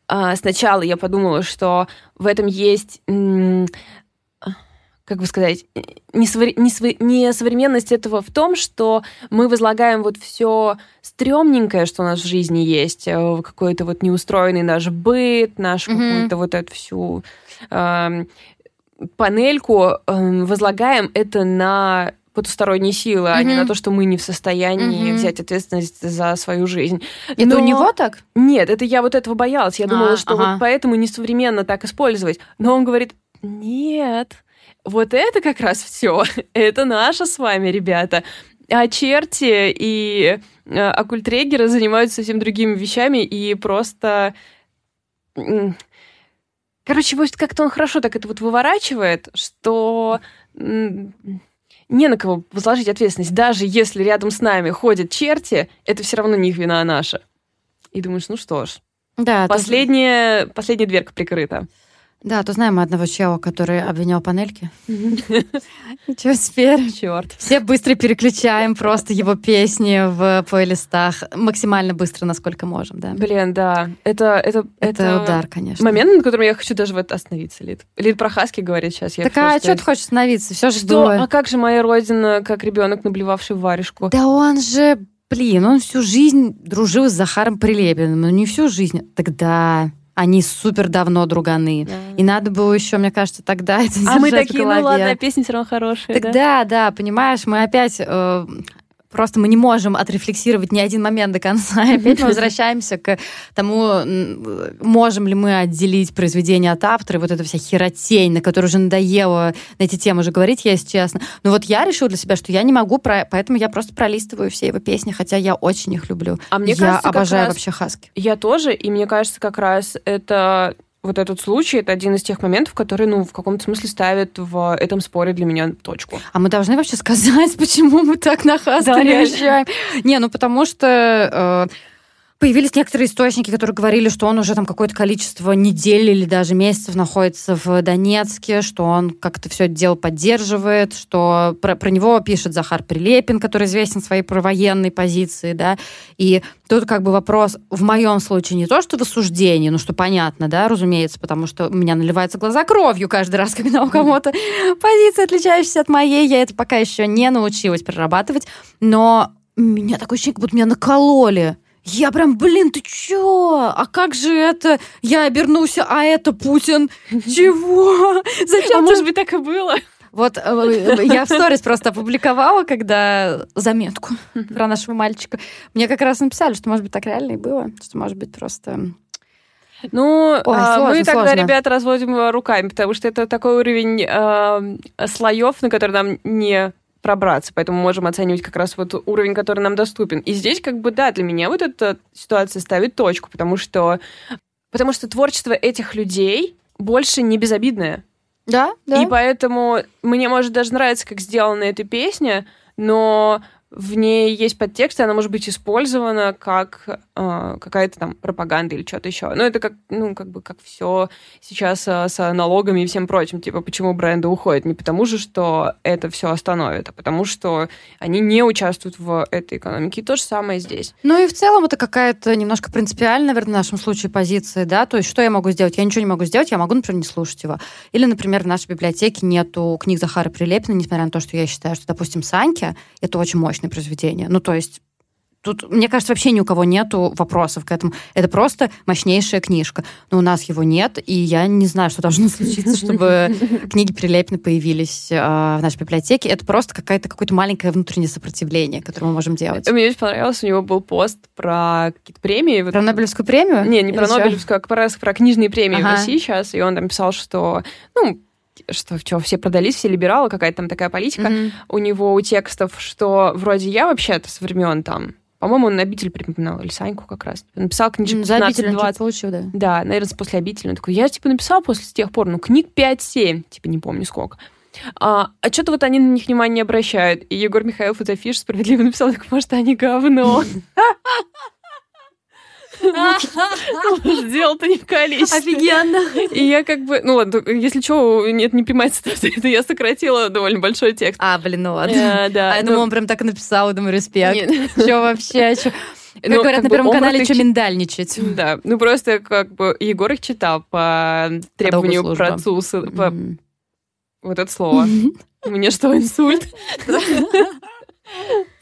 а, Сначала я подумала, что в этом есть, как бы сказать, не, совре- не сво- не современность этого в том, что мы возлагаем вот все стрёмненькое, что у нас в жизни есть, э, какой-то вот неустроенный наш быт, нашу Мгм. какую-то вот эту всю эм, панельку э, возлагаем это на потусторонние силы, mm-hmm. а не на то, что мы не в состоянии mm-hmm. взять ответственность за свою жизнь. Это Но... у него так? Нет, это я вот этого боялась. Я а, думала, что ага. вот поэтому несовременно так использовать. Но он говорит, нет, вот это как раз все. Это наше с вами, ребята. А черти и э, оккультрегеры занимаются совсем другими вещами и просто... Короче, вот как-то он хорошо так это вот выворачивает, что не на кого возложить ответственность. Даже если рядом с нами ходят черти, это все равно не их вина, а наша. И думаешь, ну что ж. Да, последняя, тут... последняя дверка прикрыта. Да, то знаем мы одного чела, который обвинял панельки. Ничего теперь? Черт. Все быстро переключаем просто его песни в плейлистах. Максимально быстро, насколько можем, да. Блин, да. Это, это, это, удар, конечно. Момент, на котором я хочу даже вот остановиться, Лид. Лид про Хаски говорит сейчас. Я так а что ты хочешь остановиться? Все жду. Что? А как же моя родина, как ребенок, наблевавший варежку? Да он же, блин, он всю жизнь дружил с Захаром Прилепиным. Ну не всю жизнь. Тогда они супер давно друганы. Да. И надо было еще, мне кажется, тогда это А мы такие, ну ладно, песни все равно хорошие. Так да, да, да понимаешь, мы опять э, просто мы не можем отрефлексировать ни один момент до конца. И опять мы возвращаемся к тому, можем ли мы отделить произведение от автора, вот эта вся херотень, на которую уже надоело на эти темы уже говорить, если честно. Но вот я решила для себя, что я не могу, про... поэтому я просто пролистываю все его песни, хотя я очень их люблю. А мне я кажется, обожаю раз... вообще Хаски. Я тоже, и мне кажется, как раз это вот этот случай это один из тех моментов, который, ну, в каком-то смысле ставит в этом споре для меня точку. А мы должны вообще сказать, почему мы так на Хаста да, реагируем? Не, ну потому что э, Появились некоторые источники, которые говорили, что он уже там какое-то количество недель или даже месяцев находится в Донецке, что он как-то все это дело поддерживает, что про, про него пишет Захар Прилепин, который известен своей провоенной позиции, да, и тут как бы вопрос в моем случае не то, что в осуждении, ну что понятно, да, разумеется, потому что у меня наливаются глаза кровью каждый раз, когда у кого-то позиция отличающаяся от моей, я это пока еще не научилась прорабатывать, но меня такое ощущение, как будто меня накололи я прям, блин, ты чё? А как же это? Я обернулся, а это Путин. Чего? Зачем? А может быть, так и было? Вот э, я в сторис просто опубликовала, когда заметку про нашего мальчика. Мне как раз написали, что, может быть, так реально и было, что, может быть, просто... Ну, Ой, а, сложно, мы тогда, сложно. ребят, разводим руками, потому что это такой уровень э, слоев, на который нам не пробраться, поэтому можем оценивать как раз вот уровень, который нам доступен. И здесь как бы, да, для меня вот эта ситуация ставит точку, потому что, потому что творчество этих людей больше не безобидное. Да, да. И поэтому мне может даже нравиться, как сделана эта песня, но в ней есть подтекст, и она может быть использована как э, какая-то там пропаганда или что-то еще. Ну, это как, ну, как бы как все сейчас э, с налогами и всем прочим. Типа, почему бренды уходят? Не потому же, что это все остановит, а потому что они не участвуют в этой экономике. И то же самое здесь. Ну и в целом это какая-то немножко принципиальная, наверное, в нашем случае позиция, да? То есть что я могу сделать? Я ничего не могу сделать, я могу, например, не слушать его. Или, например, в нашей библиотеке нету книг Захара Прилепина, несмотря на то, что я считаю, что, допустим, Саньки — это очень мощный художественное произведение. Ну, то есть Тут, мне кажется, вообще ни у кого нету вопросов к этому. Это просто мощнейшая книжка. Но у нас его нет, и я не знаю, что должно случиться, чтобы книги Прилепина появились э, в нашей библиотеке. Это просто какое-то какое-то маленькое внутреннее сопротивление, которое мы можем делать. Мне очень понравилось, у него был пост про какие-то премии. Про Нобелевскую премию? Не, не про Нобелевскую, а про, про книжные премии ага. в России сейчас. И он там писал, что, ну, что, что все продались, все либералы, какая-то там такая политика. Mm-hmm. У него у текстов, что вроде я вообще-то со времен там по-моему, он обитель припоминал, или Саньку как раз. написал книжку За обитель 20. получил, да. Да, наверное, после обители. Он такой, я, типа, написал после с тех пор, ну, книг 5-7, типа, не помню сколько. А, а что-то вот они на них внимания не обращают. И Егор Михайлов из Афиш справедливо написал, так, может, они говно. Сделал-то не в количестве. Офигенно. И я как бы, ну ладно, если что, нет, не прямая цитата, это я сократила довольно большой текст. А, блин, ну ладно. Э, да. А я думала, он прям так и написал, думаю, респект. Что вообще, что... Как ну, говорят как на Первом канале, что миндальничать. Да, ну просто как бы Егор их читал по требованию по процуса. По... Вот это слово. Мне что, инсульт?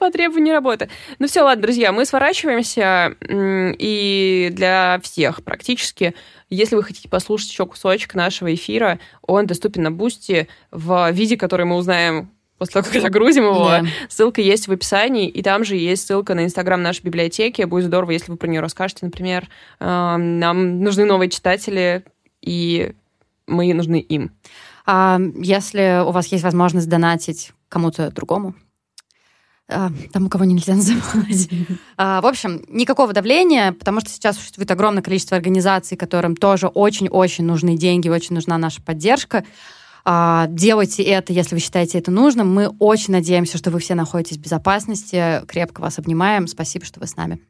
По требованию работы. Ну все, ладно, друзья, мы сворачиваемся, и для всех практически, если вы хотите послушать еще кусочек нашего эфира, он доступен на Boosty в виде, который мы узнаем после того, как загрузим его. Да. Ссылка есть в описании, и там же есть ссылка на инстаграм нашей библиотеки. Будет здорово, если вы про нее расскажете, например. Нам нужны новые читатели, и мы нужны им. А если у вас есть возможность донатить кому-то другому, а, там, у кого нельзя называть. А, в общем, никакого давления, потому что сейчас существует огромное количество организаций, которым тоже очень-очень нужны деньги, очень нужна наша поддержка. А, делайте это, если вы считаете это нужным. Мы очень надеемся, что вы все находитесь в безопасности. Крепко вас обнимаем. Спасибо, что вы с нами.